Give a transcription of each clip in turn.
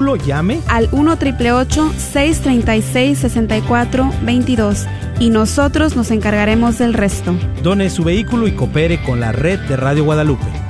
Lo llame al 1 636 6422 y nosotros nos encargaremos del resto. Done su vehículo y coopere con la red de Radio Guadalupe.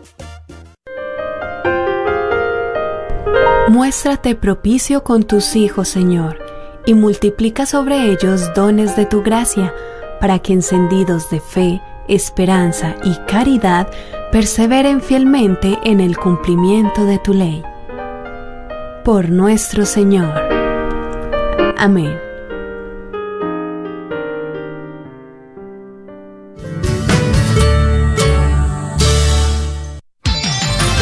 Muéstrate propicio con tus hijos, Señor, y multiplica sobre ellos dones de tu gracia, para que encendidos de fe, esperanza y caridad perseveren fielmente en el cumplimiento de tu ley. Por nuestro Señor. Amén.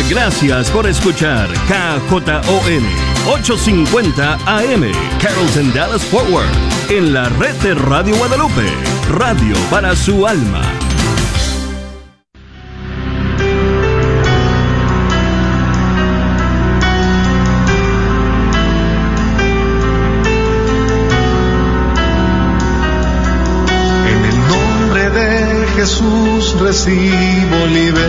Gracias por escuchar KJON 850 AM Carrollton Dallas Forward en la red de Radio Guadalupe, radio para su alma. En el nombre de Jesús recibo libertad.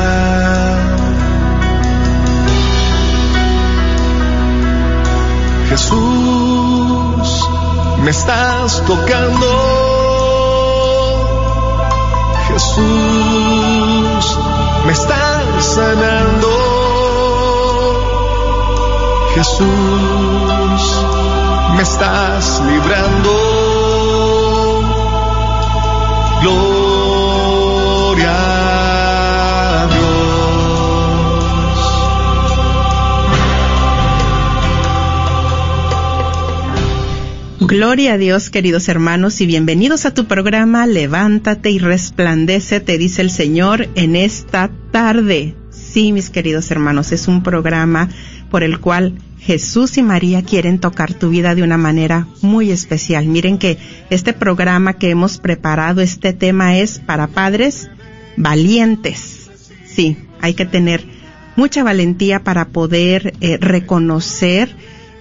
Gloria a Dios, queridos hermanos, y bienvenidos a tu programa Levántate y resplandece, te dice el Señor en esta tarde. Sí, mis queridos hermanos, es un programa por el cual Jesús y María quieren tocar tu vida de una manera muy especial. Miren que este programa que hemos preparado, este tema es para padres valientes. Sí, hay que tener mucha valentía para poder eh, reconocer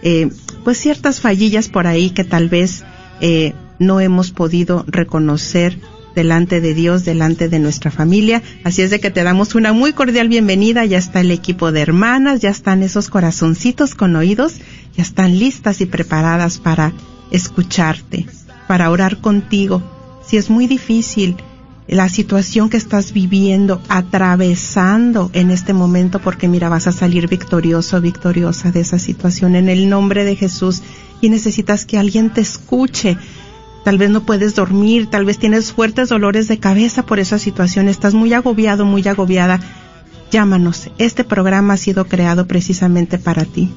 eh, pues ciertas fallillas por ahí que tal vez eh, no hemos podido reconocer delante de Dios, delante de nuestra familia. Así es de que te damos una muy cordial bienvenida. Ya está el equipo de hermanas, ya están esos corazoncitos con oídos, ya están listas y preparadas para escucharte, para orar contigo. Si es muy difícil, la situación que estás viviendo, atravesando en este momento, porque mira, vas a salir victorioso, victoriosa de esa situación en el nombre de Jesús y necesitas que alguien te escuche. Tal vez no puedes dormir, tal vez tienes fuertes dolores de cabeza por esa situación, estás muy agobiado, muy agobiada. Llámanos, este programa ha sido creado precisamente para ti.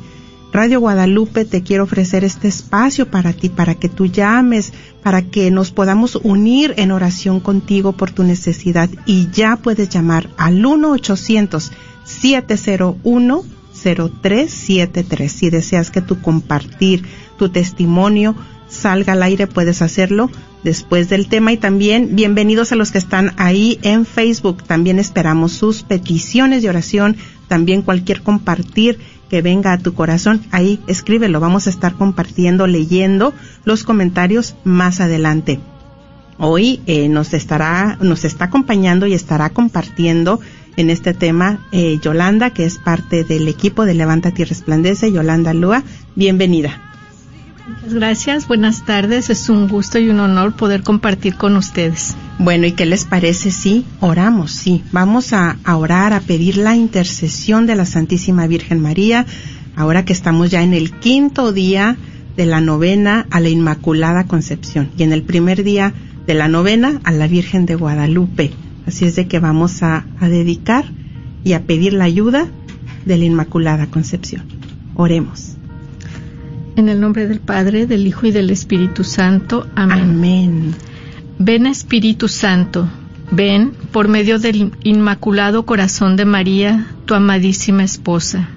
Radio Guadalupe te quiero ofrecer este espacio para ti, para que tú llames, para que nos podamos unir en oración contigo por tu necesidad y ya puedes llamar al 1-800-701-0373. Si deseas que tu compartir, tu testimonio salga al aire, puedes hacerlo después del tema y también bienvenidos a los que están ahí en Facebook. También esperamos sus peticiones de oración, también cualquier compartir que venga a tu corazón, ahí escríbelo. Vamos a estar compartiendo, leyendo los comentarios más adelante. Hoy eh, nos estará, nos está acompañando y estará compartiendo en este tema eh, Yolanda, que es parte del equipo de Levántate y Resplandece. Yolanda Lua, bienvenida. Muchas gracias, buenas tardes. Es un gusto y un honor poder compartir con ustedes. Bueno, ¿y qué les parece si oramos? Sí, vamos a, orar, a pedir la intercesión de la Santísima Virgen María, ahora que estamos ya en el quinto día de la novena a la Inmaculada Concepción. Y en el primer día de la novena a la Virgen de Guadalupe. Así es de que vamos a, a dedicar y a pedir la ayuda de la Inmaculada Concepción. Oremos. En el nombre del Padre, del Hijo y del Espíritu Santo. Amén. Amén. Ven Espíritu Santo, ven por medio del Inmaculado Corazón de María, tu amadísima esposa.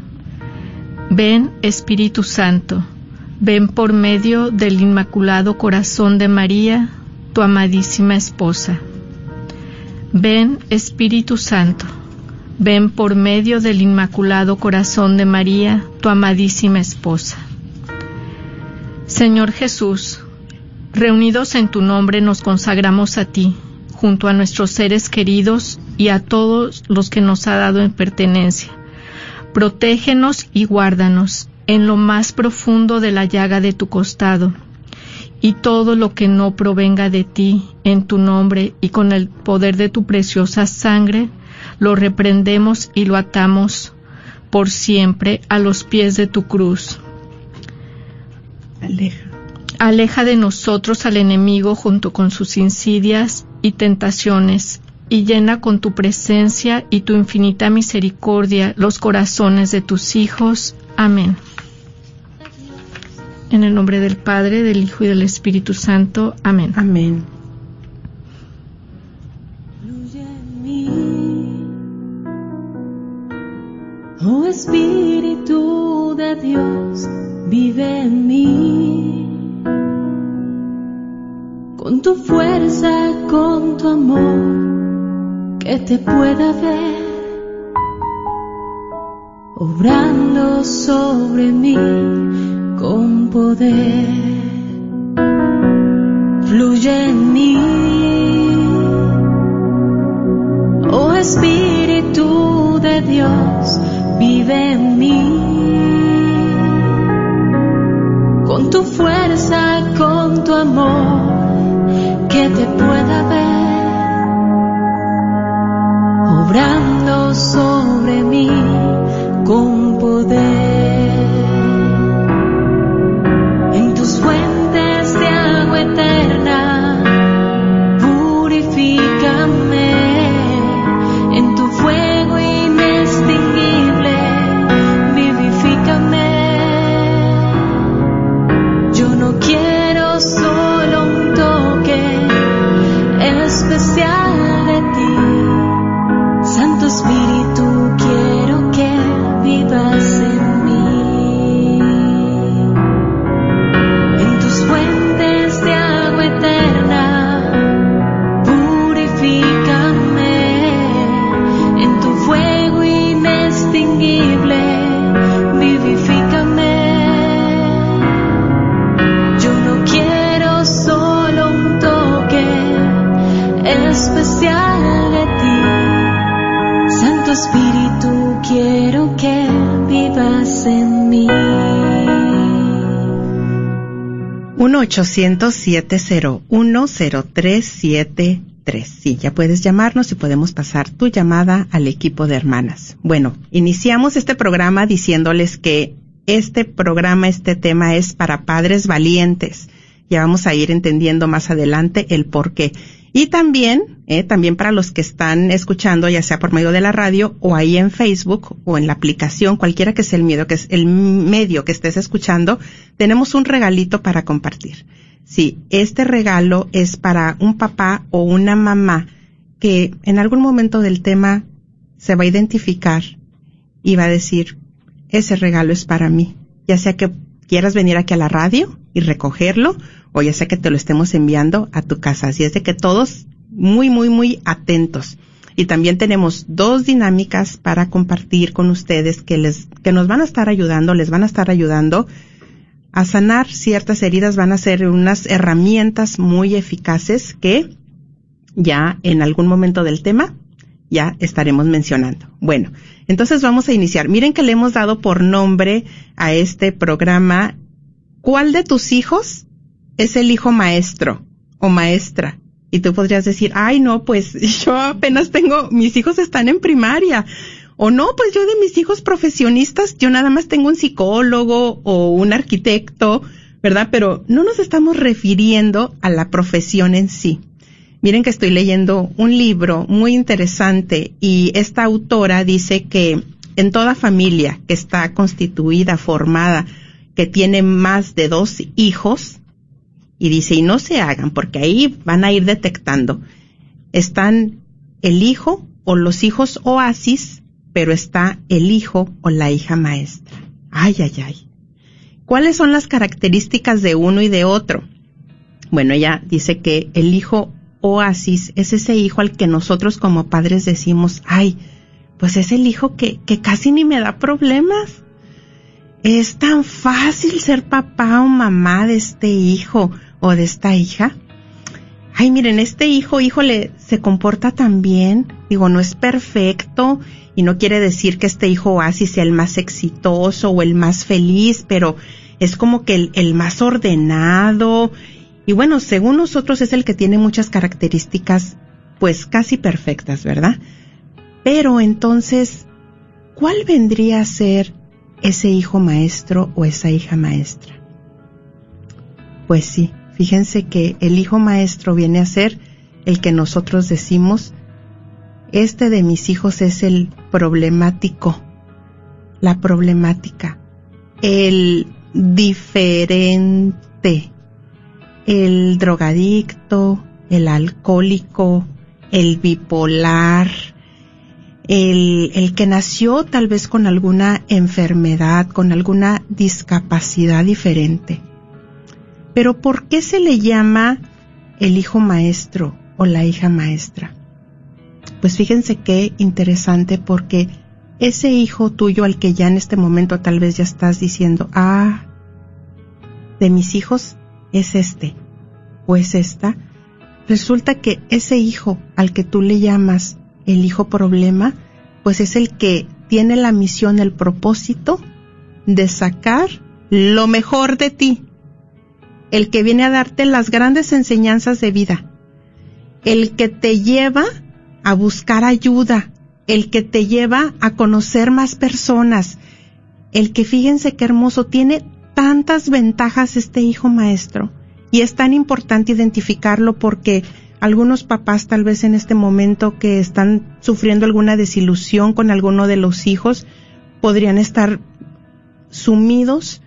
Ven Espíritu Santo, ven por medio del Inmaculado Corazón de María, tu amadísima esposa. Ven Espíritu Santo, ven por medio del Inmaculado Corazón de María, tu amadísima esposa. Señor Jesús, reunidos en tu nombre nos consagramos a ti, junto a nuestros seres queridos y a todos los que nos ha dado en pertenencia. Protégenos y guárdanos en lo más profundo de la llaga de tu costado, y todo lo que no provenga de ti en tu nombre y con el poder de tu preciosa sangre, lo reprendemos y lo atamos por siempre a los pies de tu cruz. Aleja. Aleja de nosotros al enemigo junto con sus insidias y tentaciones, y llena con tu presencia y tu infinita misericordia los corazones de tus hijos. Amén. En el nombre del Padre, del Hijo y del Espíritu Santo. Amén. Amén. Oh Espíritu de Dios, vive en mí. Con tu fuerza, con tu amor, que te pueda ver. Obrando sobre mí con poder. Fluye en mí. Oh Espíritu de Dios, vive en mí. Con tu fuerza, con tu amor, que te pueda ver. Obrando sobre mí con poder. 1-800-701-0373. Sí, ya puedes llamarnos y podemos pasar tu llamada al equipo de hermanas. Bueno, iniciamos este programa diciéndoles que este programa, este tema es para padres valientes. Ya vamos a ir entendiendo más adelante el por qué. Y también, eh, también para los que están escuchando, ya sea por medio de la radio o ahí en Facebook o en la aplicación, cualquiera que sea el miedo, que es el medio que estés escuchando, tenemos un regalito para compartir. Sí, este regalo es para un papá o una mamá que en algún momento del tema se va a identificar y va a decir, ese regalo es para mí. Ya sea que quieras venir aquí a la radio y recogerlo, o ya sea que te lo estemos enviando a tu casa. Así es de que todos muy, muy, muy atentos. Y también tenemos dos dinámicas para compartir con ustedes que les, que nos van a estar ayudando, les van a estar ayudando a sanar ciertas heridas, van a ser unas herramientas muy eficaces que ya en algún momento del tema ya estaremos mencionando. Bueno, entonces vamos a iniciar. Miren que le hemos dado por nombre a este programa ¿Cuál de tus hijos es el hijo maestro o maestra? Y tú podrías decir, ay no, pues yo apenas tengo, mis hijos están en primaria. O no, pues yo de mis hijos profesionistas, yo nada más tengo un psicólogo o un arquitecto, ¿verdad? Pero no nos estamos refiriendo a la profesión en sí, Miren que estoy leyendo un libro muy interesante y esta autora dice que en toda familia que está constituida, formada, que tiene más de dos hijos, y dice, y no se hagan, porque ahí van a ir detectando, están el hijo o los hijos oasis, pero está el hijo o la hija maestra. Ay, ay, ay. ¿Cuáles son las características de uno y de otro? Bueno, ella dice que el hijo oasis es ese hijo al que nosotros como padres decimos, ay, pues es el hijo que, que casi ni me da problemas. Es tan fácil ser papá o mamá de este hijo o de esta hija. Ay, miren, este hijo, híjole, se comporta tan bien. Digo, no es perfecto y no quiere decir que este hijo oasis sea el más exitoso o el más feliz, pero es como que el, el más ordenado. Y bueno, según nosotros es el que tiene muchas características, pues casi perfectas, ¿verdad? Pero entonces, ¿cuál vendría a ser ese hijo maestro o esa hija maestra? Pues sí, fíjense que el hijo maestro viene a ser el que nosotros decimos, este de mis hijos es el problemático, la problemática, el diferente, el drogadicto, el alcohólico, el bipolar, el, el, que nació tal vez con alguna enfermedad, con alguna discapacidad diferente. Pero ¿por qué se le llama el hijo maestro o la hija maestra? Pues fíjense qué interesante porque ese hijo tuyo al que ya en este momento tal vez ya estás diciendo, ah, de mis hijos es este o es esta, resulta que ese hijo al que tú le llamas el hijo problema, pues es el que tiene la misión, el propósito de sacar lo mejor de ti, el que viene a darte las grandes enseñanzas de vida, el que te lleva a buscar ayuda, el que te lleva a conocer más personas, el que fíjense qué hermoso, tiene tantas ventajas este hijo maestro y es tan importante identificarlo porque algunos papás tal vez en este momento que están sufriendo alguna desilusión con alguno de los hijos podrían estar sumidos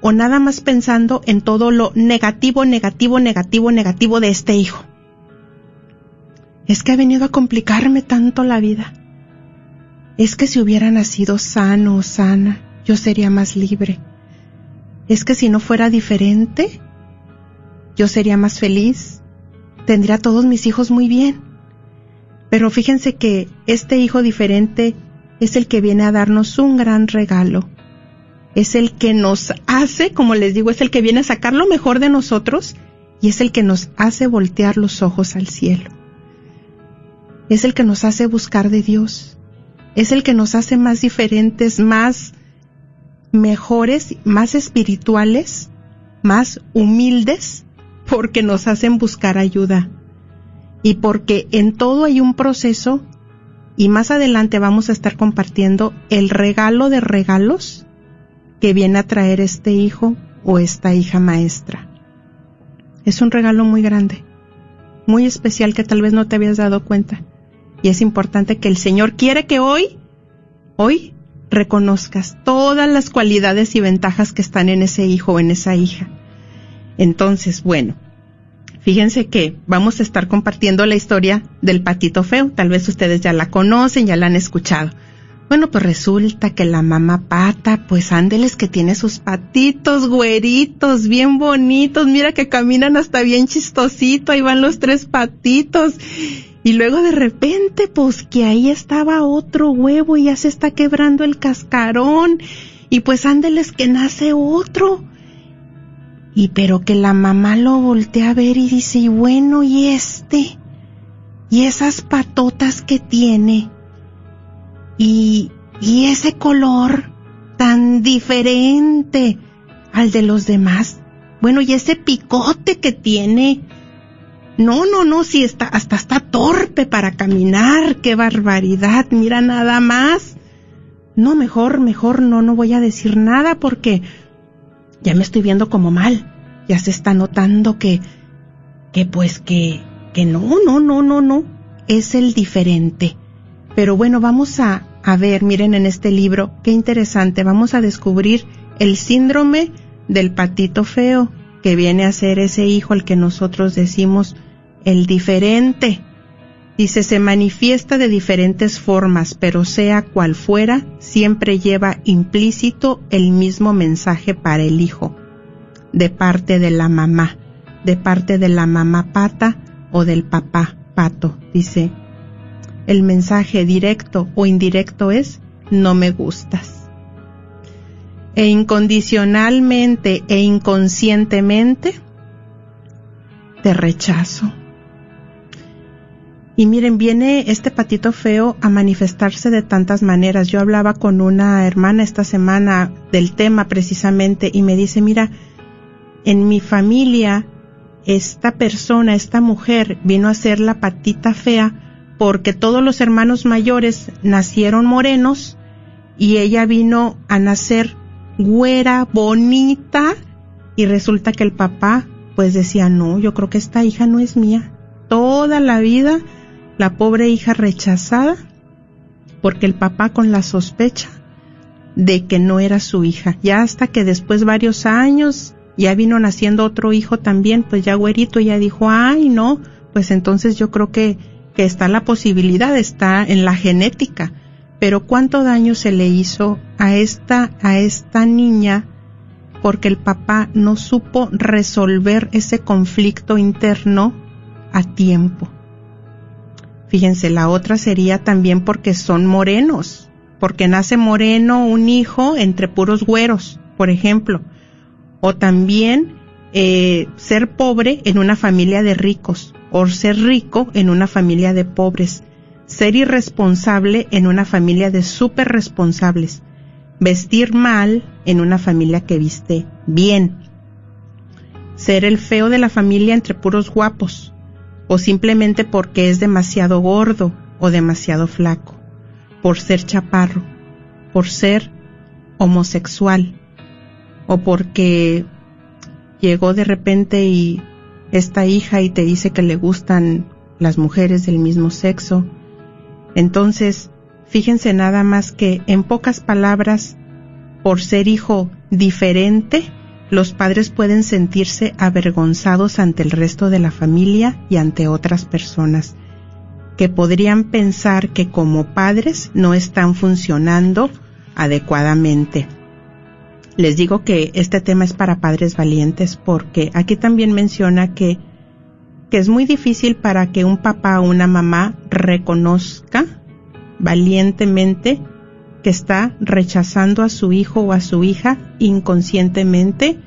o nada más pensando en todo lo negativo, negativo, negativo, negativo de este hijo. Es que ha venido a complicarme tanto la vida. Es que si hubiera nacido sano o sana, yo sería más libre. Es que si no fuera diferente, yo sería más feliz, tendría a todos mis hijos muy bien. Pero fíjense que este hijo diferente es el que viene a darnos un gran regalo. Es el que nos hace, como les digo, es el que viene a sacar lo mejor de nosotros y es el que nos hace voltear los ojos al cielo. Es el que nos hace buscar de Dios. Es el que nos hace más diferentes, más mejores, más espirituales, más humildes porque nos hacen buscar ayuda y porque en todo hay un proceso y más adelante vamos a estar compartiendo el regalo de regalos que viene a traer este hijo o esta hija maestra. Es un regalo muy grande, muy especial que tal vez no te habías dado cuenta. Y es importante que el Señor quiere que hoy, hoy, reconozcas todas las cualidades y ventajas que están en ese hijo o en esa hija entonces, bueno, fíjense que vamos a estar compartiendo la historia del patito feo. Tal vez ustedes ya la conocen, ya la han escuchado. Bueno, pues resulta que la mamá pata, pues ándeles que tiene sus patitos güeritos, bien bonitos, mira que caminan hasta bien chistosito, ahí van los tres patitos. Y luego de repente, pues que ahí estaba otro huevo y ya se está quebrando el cascarón. Y pues ándeles que nace otro y pero que la mamá lo voltea a ver y dice, y bueno, ¿y este? ¿Y esas patotas que tiene? ¿Y, y ese color tan diferente al de los demás? Bueno, ¿y ese picote que tiene? No, no, no, si está, hasta está torpe para caminar, qué barbaridad, mira nada más. No, mejor, mejor no, no voy a decir nada porque ya me estoy viendo como mal. Ya se está notando que, que pues que, que no, no, no, no, no, es el diferente. Pero bueno, vamos a, a ver, miren en este libro, qué interesante, vamos a descubrir el síndrome del patito feo, que viene a ser ese hijo al que nosotros decimos el diferente. Dice, se manifiesta de diferentes formas, pero sea cual fuera, siempre lleva implícito el mismo mensaje para el hijo, de parte de la mamá, de parte de la mamá pata o del papá pato. Dice, el mensaje directo o indirecto es, no me gustas. E incondicionalmente e inconscientemente, te rechazo. Y miren, viene este patito feo a manifestarse de tantas maneras. Yo hablaba con una hermana esta semana del tema precisamente y me dice, mira, en mi familia esta persona, esta mujer vino a ser la patita fea porque todos los hermanos mayores nacieron morenos y ella vino a nacer güera, bonita y resulta que el papá pues decía, no, yo creo que esta hija no es mía. Toda la vida la pobre hija rechazada porque el papá con la sospecha de que no era su hija. Ya hasta que después varios años ya vino naciendo otro hijo también, pues ya güerito ya dijo, ay no, pues entonces yo creo que, que está la posibilidad, está en la genética. Pero cuánto daño se le hizo a esta, a esta niña porque el papá no supo resolver ese conflicto interno a tiempo. Fíjense, la otra sería también porque son morenos, porque nace moreno un hijo entre puros güeros, por ejemplo. O también eh, ser pobre en una familia de ricos, o ser rico en una familia de pobres. Ser irresponsable en una familia de súper responsables. Vestir mal en una familia que viste bien. Ser el feo de la familia entre puros guapos o simplemente porque es demasiado gordo o demasiado flaco, por ser chaparro, por ser homosexual o porque llegó de repente y esta hija y te dice que le gustan las mujeres del mismo sexo. Entonces, fíjense nada más que en pocas palabras, por ser hijo diferente, los padres pueden sentirse avergonzados ante el resto de la familia y ante otras personas, que podrían pensar que como padres no están funcionando adecuadamente. Les digo que este tema es para padres valientes porque aquí también menciona que, que es muy difícil para que un papá o una mamá reconozca valientemente que está rechazando a su hijo o a su hija inconscientemente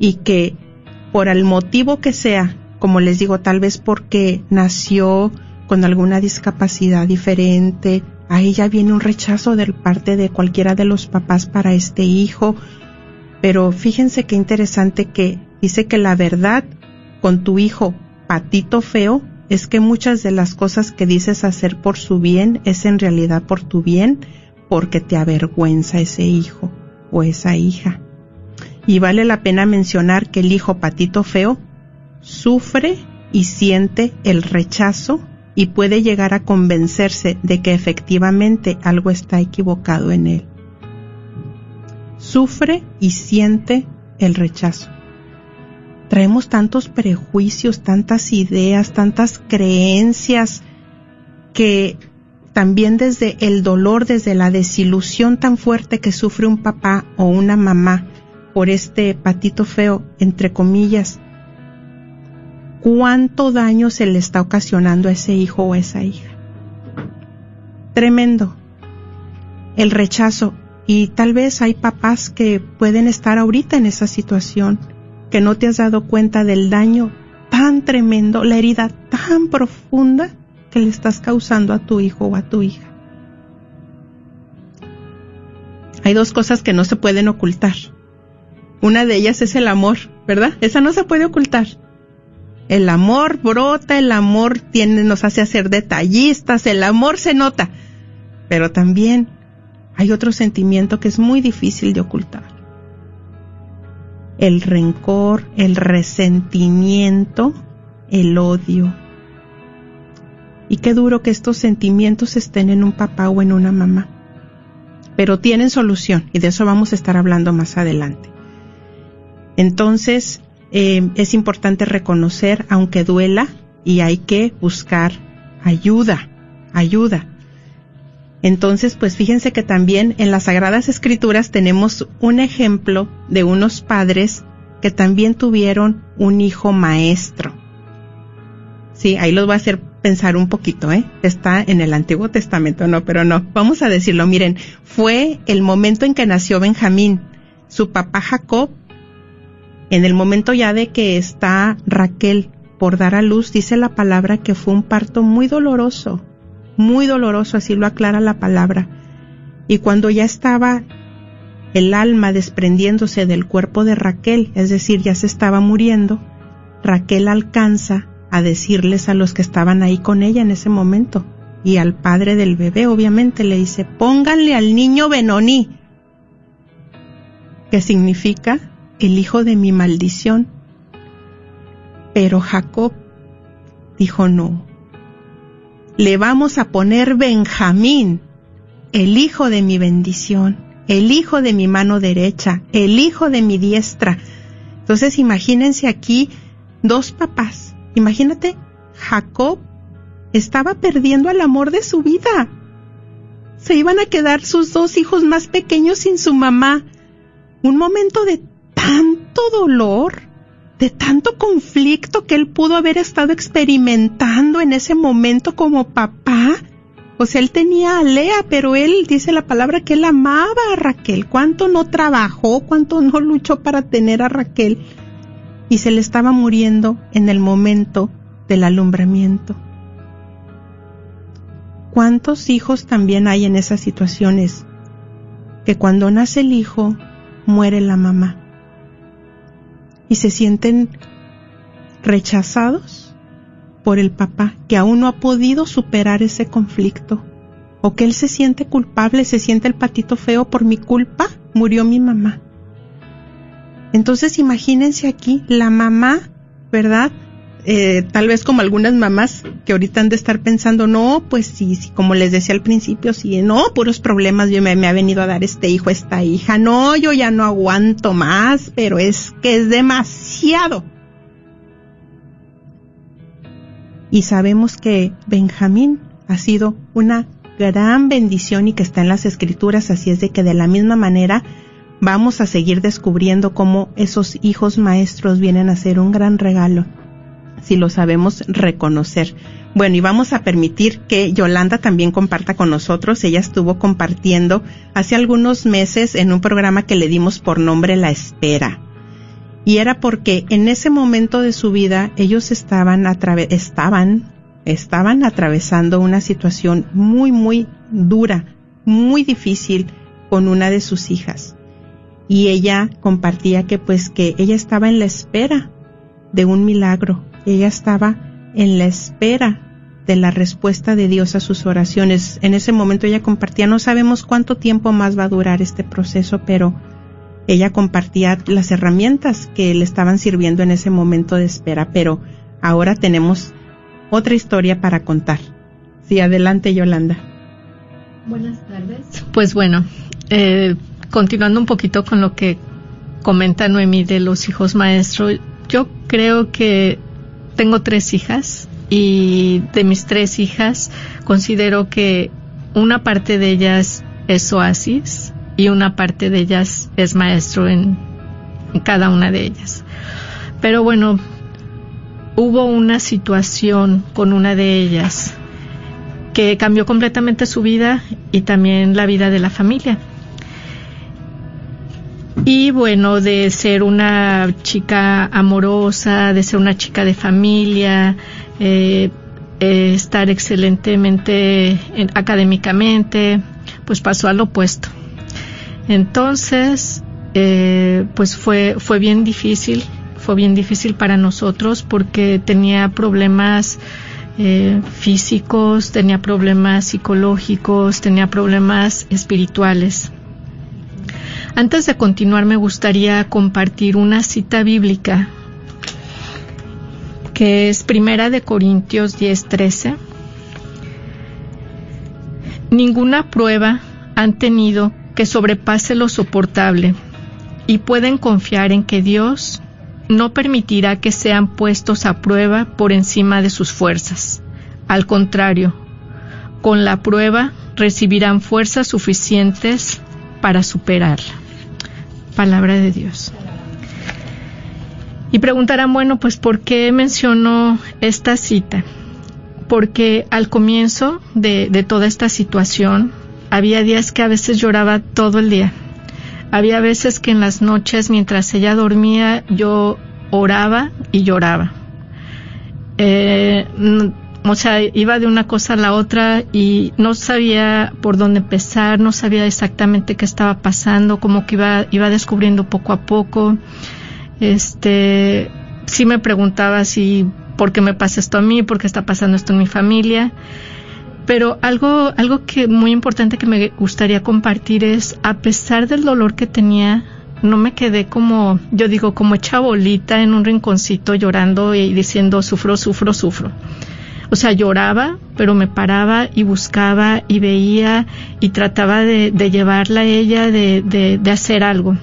y que por el motivo que sea, como les digo, tal vez porque nació con alguna discapacidad diferente, ahí ya viene un rechazo de parte de cualquiera de los papás para este hijo. Pero fíjense qué interesante que dice que la verdad con tu hijo patito feo es que muchas de las cosas que dices hacer por su bien es en realidad por tu bien porque te avergüenza ese hijo o esa hija. Y vale la pena mencionar que el hijo patito feo sufre y siente el rechazo y puede llegar a convencerse de que efectivamente algo está equivocado en él. Sufre y siente el rechazo. Traemos tantos prejuicios, tantas ideas, tantas creencias que también desde el dolor, desde la desilusión tan fuerte que sufre un papá o una mamá por este patito feo, entre comillas, cuánto daño se le está ocasionando a ese hijo o a esa hija. Tremendo. El rechazo. Y tal vez hay papás que pueden estar ahorita en esa situación, que no te has dado cuenta del daño tan tremendo, la herida tan profunda que le estás causando a tu hijo o a tu hija. Hay dos cosas que no se pueden ocultar. Una de ellas es el amor, ¿verdad? Esa no se puede ocultar. El amor brota, el amor nos hace hacer detallistas, el amor se nota. Pero también hay otro sentimiento que es muy difícil de ocultar. El rencor, el resentimiento, el odio, Y qué duro que estos sentimientos estén en un papá o en una mamá. Pero tienen solución y de eso vamos a estar hablando más adelante. Entonces, eh, es importante reconocer, aunque duela, y hay que buscar ayuda, ayuda. Entonces, pues fíjense que también en las Sagradas Escrituras tenemos un ejemplo de unos padres que también tuvieron un hijo maestro. Sí, ahí los voy a hacer pensar un poquito, ¿eh? Está en el Antiguo Testamento, no, pero no. Vamos a decirlo, miren, fue el momento en que nació Benjamín. Su papá Jacob, en el momento ya de que está Raquel por dar a luz, dice la palabra que fue un parto muy doloroso, muy doloroso, así lo aclara la palabra. Y cuando ya estaba el alma desprendiéndose del cuerpo de Raquel, es decir, ya se estaba muriendo, Raquel alcanza a decirles a los que estaban ahí con ella en ese momento, y al padre del bebé obviamente le dice, pónganle al niño Benoní, que significa el hijo de mi maldición. Pero Jacob dijo no, le vamos a poner Benjamín, el hijo de mi bendición, el hijo de mi mano derecha, el hijo de mi diestra. Entonces imagínense aquí dos papás. Imagínate, Jacob estaba perdiendo el amor de su vida. Se iban a quedar sus dos hijos más pequeños sin su mamá. Un momento de tanto dolor de tanto conflicto que él pudo haber estado experimentando en ese momento como papá. O sea, él tenía a Lea, pero él dice la palabra que él amaba a Raquel. ¿Cuánto no trabajó? ¿Cuánto no luchó para tener a Raquel? Y se le estaba muriendo en el momento del alumbramiento. ¿Cuántos hijos también hay en esas situaciones? Que cuando nace el hijo, muere la mamá y se sienten rechazados por el papá que aún no ha podido superar ese conflicto o que él se siente culpable, se siente el patito feo por mi culpa, murió mi mamá. Entonces imagínense aquí la mamá, ¿verdad? Eh, tal vez como algunas mamás que ahorita han de estar pensando, no, pues sí, sí, como les decía al principio, sí, no, puros problemas, yo me, me ha venido a dar este hijo, esta hija, no, yo ya no aguanto más, pero es que es demasiado. Y sabemos que Benjamín ha sido una gran bendición y que está en las escrituras, así es de que de la misma manera vamos a seguir descubriendo cómo esos hijos maestros vienen a ser un gran regalo si lo sabemos reconocer. Bueno, y vamos a permitir que Yolanda también comparta con nosotros. Ella estuvo compartiendo hace algunos meses en un programa que le dimos por nombre La Espera. Y era porque en ese momento de su vida ellos estaban, estaban, estaban atravesando una situación muy, muy dura, muy difícil con una de sus hijas. Y ella compartía que pues que ella estaba en la espera de un milagro, ella estaba en la espera de la respuesta de Dios a sus oraciones. En ese momento ella compartía, no sabemos cuánto tiempo más va a durar este proceso, pero ella compartía las herramientas que le estaban sirviendo en ese momento de espera, pero ahora tenemos otra historia para contar. Sí, adelante Yolanda. Buenas tardes. Pues bueno, eh, continuando un poquito con lo que comenta Noemí de los hijos maestros, yo creo que tengo tres hijas y de mis tres hijas considero que una parte de ellas es oasis y una parte de ellas es maestro en, cada una de ellas. Pero bueno, hubo una situación con una de ellas que cambió completamente su vida y también la vida de la familia. Y bueno, de ser una chica amorosa, de ser una chica de familia, eh, eh, estar excelentemente académicamente, pues pasó al opuesto. Entonces, eh, pues fue, fue bien difícil, fue bien difícil para nosotros porque tenía problemas físicos, tenía problemas psicológicos, tenía problemas espirituales. Antes de continuar me gustaría compartir una cita bíblica que es Primera de Corintios 10:13 Ninguna prueba han tenido que sobrepase lo soportable y pueden confiar en que Dios no permitirá que sean puestos a prueba por encima de sus fuerzas. Al contrario, con la prueba recibirán fuerzas suficientes para superarla. Palabra de Dios. Y preguntarán, bueno, pues ¿por qué mencionó esta cita? Porque al comienzo de, de toda esta situación había días que a veces lloraba todo el día. Había veces que en las noches mientras ella dormía yo oraba y lloraba. Eh, o sea, iba de una cosa a la otra y no sabía por dónde empezar, no sabía exactamente qué estaba pasando, como que iba, iba descubriendo poco a poco. Este, sí me preguntaba si, ¿por qué me pasa esto a mí? ¿Por qué está pasando esto en mi familia? Pero algo, algo que muy importante que me gustaría compartir es, a pesar del dolor que tenía, no me quedé como, yo digo, como hecha bolita en un rinconcito llorando y diciendo, sufro, sufro, sufro. O sea, lloraba, pero me paraba y buscaba y veía y trataba de, llevarla a ella, de, hacer algo.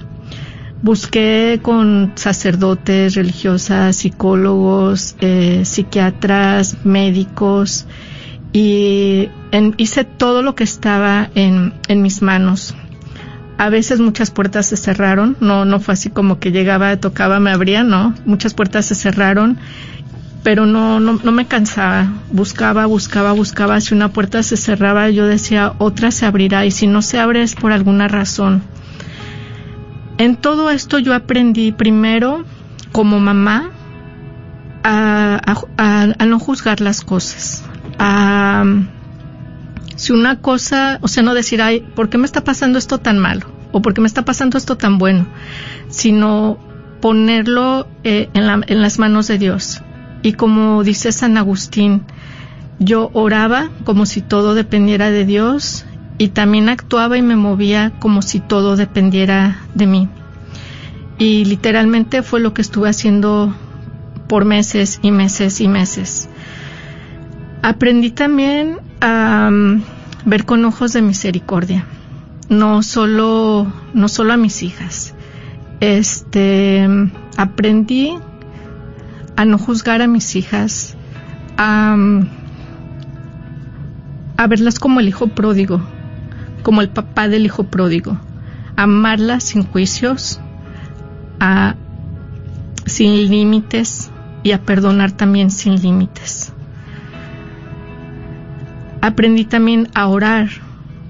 Busqué con sacerdotes, religiosas, psicólogos, eh, psiquiatras, médicos, y hice todo lo que estaba en, en mis manos. A veces muchas puertas se cerraron, no, no fue así como que llegaba, tocaba, me abría, no, muchas puertas se cerraron, pero no, no, me cansaba, buscaba, buscaba, buscaba, si una puerta se cerraba yo decía otra se abrirá y si no se abre es por alguna razón. En todo esto yo aprendí primero como mamá a, no juzgar las cosas, a si una cosa, o sea, no decir, ay, ¿por qué me está pasando esto tan malo? ¿O por qué me está pasando esto tan bueno? Sino ponerlo eh, en las manos de Dios. Y como dice San Agustín, yo oraba como si todo dependiera de Dios y también actuaba y me movía como si todo dependiera de mí. Y literalmente fue lo que estuve haciendo por meses y meses y meses. Aprendí también a um, ver con ojos de misericordia, no solo, no solo a mis hijas. Este, aprendí a no juzgar a mis hijas, a, verlas como el hijo pródigo, como el papá del hijo pródigo, a amarlas sin juicios, a, sin límites y a perdonar también sin límites. Aprendí también a orar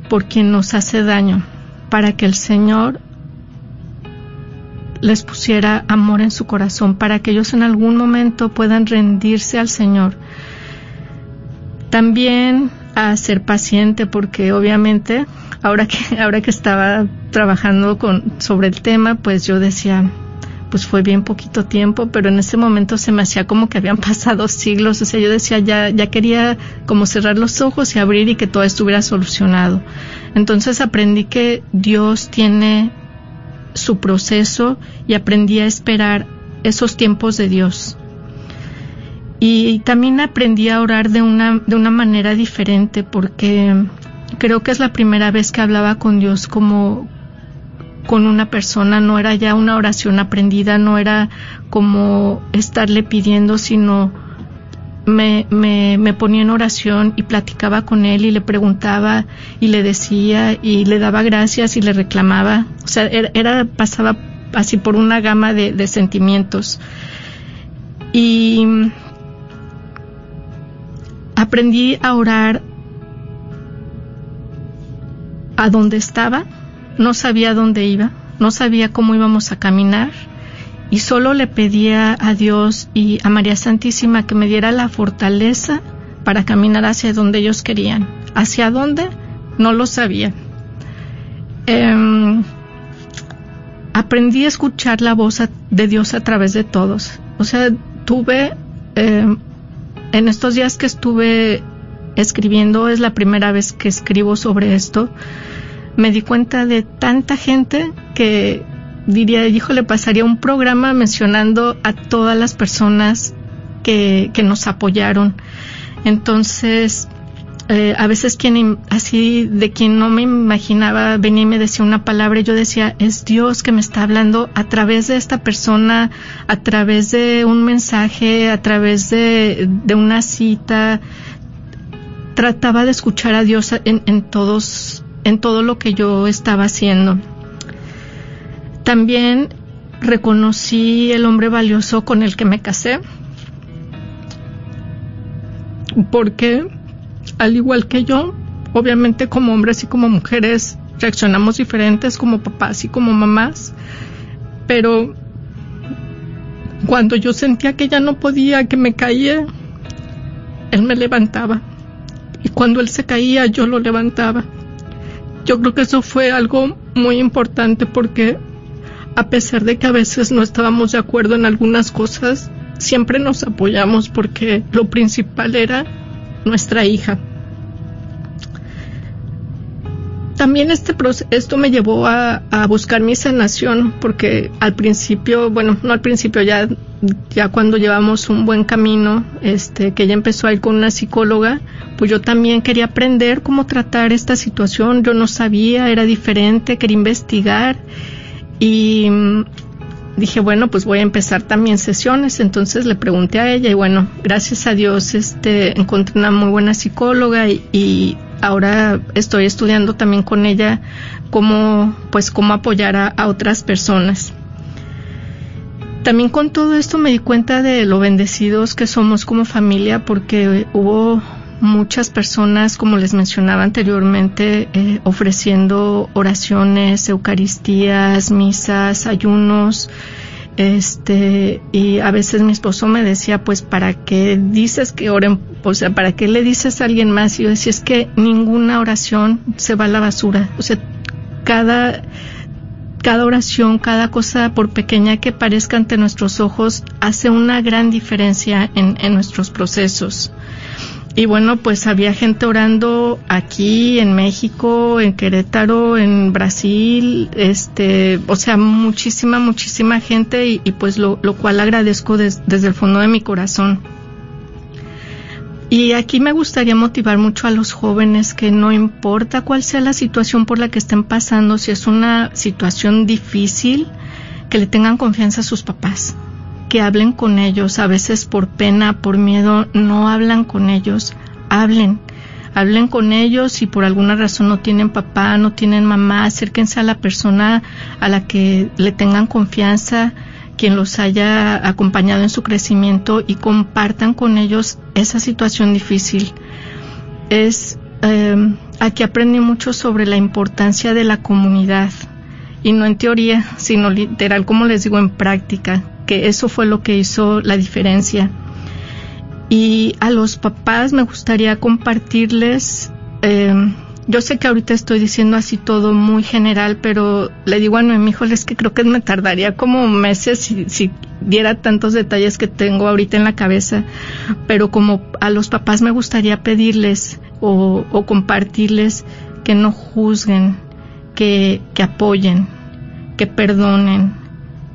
por quien nos hace daño, para que el Señor les pusiera amor en su corazón, para que ellos en algún momento puedan rendirse al Señor. También a ser paciente, porque obviamente ahora que, ahora que estaba trabajando con, sobre el tema, pues yo decía, pues fue bien poquito tiempo, pero en ese momento se me hacía como que habían pasado siglos, o sea, yo decía, ya, ya quería como cerrar los ojos y abrir y que todo estuviera solucionado. Entonces aprendí que Dios tiene su proceso y aprendí a esperar esos tiempos de Dios. Y también aprendí a orar de una, de una manera diferente porque creo que es la primera vez que hablaba con Dios como, con una persona, no era ya una oración aprendida, no era como estarle pidiendo, sino me, me, me, ponía en oración y platicaba con él y le preguntaba y le decía y le daba gracias y le reclamaba. O sea, era, pasaba así por una gama de, de sentimientos. Y aprendí a orar a donde estaba no sabía dónde iba, no sabía cómo íbamos a caminar y solo le pedía a Dios y a María Santísima que me diera la fortaleza para caminar hacia donde ellos querían. ¿Hacia dónde? No lo sabía. Em, aprendí a escuchar la voz de Dios a través de todos. O sea, tuve, em, en estos días que estuve escribiendo, es la primera vez que escribo sobre esto, me di cuenta de tanta gente que diría, hijo, le pasaría un programa mencionando a todas las personas que, que nos apoyaron. Entonces, eh, a veces quien así de quien no me imaginaba venía y me decía una palabra yo decía es Dios que me está hablando a través de esta persona a través de un mensaje a través de, de una cita trataba de escuchar a Dios en todos en todo lo que yo estaba haciendo también reconocí el hombre valioso con el que me casé porque al igual que yo, obviamente como hombres y como mujeres reaccionamos diferentes como papás y como mamás, pero cuando yo sentía que ya no podía, que me caía, él me levantaba. Y cuando él se caía, yo lo levantaba. Yo creo que eso fue algo muy importante porque a pesar de que a veces no estábamos de acuerdo en algunas cosas, siempre nos apoyamos porque lo principal era nuestra hija. También este esto me llevó a, buscar mi sanación porque al principio, bueno, no al principio, ya, ya cuando llevamos un buen camino, este, que ella empezó a ir con una psicóloga, pues yo también quería aprender cómo tratar esta situación. Yo no sabía, era diferente, quería investigar y dije, bueno, pues voy a empezar también sesiones. Entonces le pregunté a ella y bueno, gracias a Dios este, encontré una muy buena psicóloga y, ahora estoy estudiando también con ella cómo, pues, cómo apoyar a, a otras personas. También con todo esto me di cuenta de lo bendecidos que somos como familia porque hubo muchas personas, como les mencionaba anteriormente, eh, ofreciendo oraciones, eucaristías, misas, ayunos. Este, y a veces mi esposo me decía, pues, ¿para qué dices que oren? O sea, ¿para qué le dices a alguien más? Y yo decía, es que ninguna oración se va a la basura. O sea, cada, cada oración, cada cosa, por pequeña que parezca ante nuestros ojos, hace una gran diferencia en, en nuestros procesos. Y bueno, pues había gente orando aquí en México, en Querétaro, en Brasil, este, o sea, muchísima, muchísima gente y, pues lo, lo, cual agradezco desde el fondo de mi corazón. Y aquí me gustaría motivar mucho a los jóvenes que no importa cuál sea la situación por la que estén pasando, si es una situación difícil, que le tengan confianza a sus papás que hablen con ellos, a veces por pena, por miedo, no hablan con ellos, hablen, hablen con ellos si por alguna razón no tienen papá, no tienen mamá, acérquense a la persona a la que le tengan confianza, quien los haya acompañado en su crecimiento y compartan con ellos esa situación difícil. Es em, aquí aprendí mucho sobre la importancia de la comunidad y no en teoría, sino literal, como les digo, en práctica que eso fue lo que hizo la diferencia. Y a los papás me gustaría compartirles, em, yo sé que ahorita estoy diciendo así todo muy general, pero le digo a mi hijo, es que creo que me tardaría como meses si, si diera tantos detalles que tengo ahorita en la cabeza, pero como a los papás me gustaría pedirles o, o compartirles que no juzguen, que, que apoyen, que perdonen,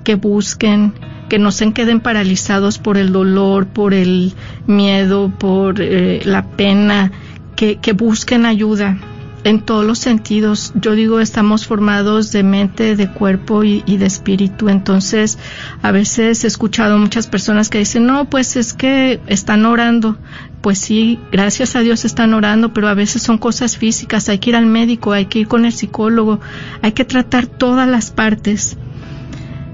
que busquen, que no se queden paralizados por el dolor, por el miedo, por eh, la pena, que, busquen ayuda en todos los sentidos. Yo digo, estamos formados de mente, de cuerpo y, de espíritu. Entonces, a veces he escuchado muchas personas que dicen, no, pues es que están orando. Pues sí, gracias a Dios están orando, pero a veces son cosas físicas. Hay que ir al médico, hay que ir con el psicólogo, hay que tratar todas las partes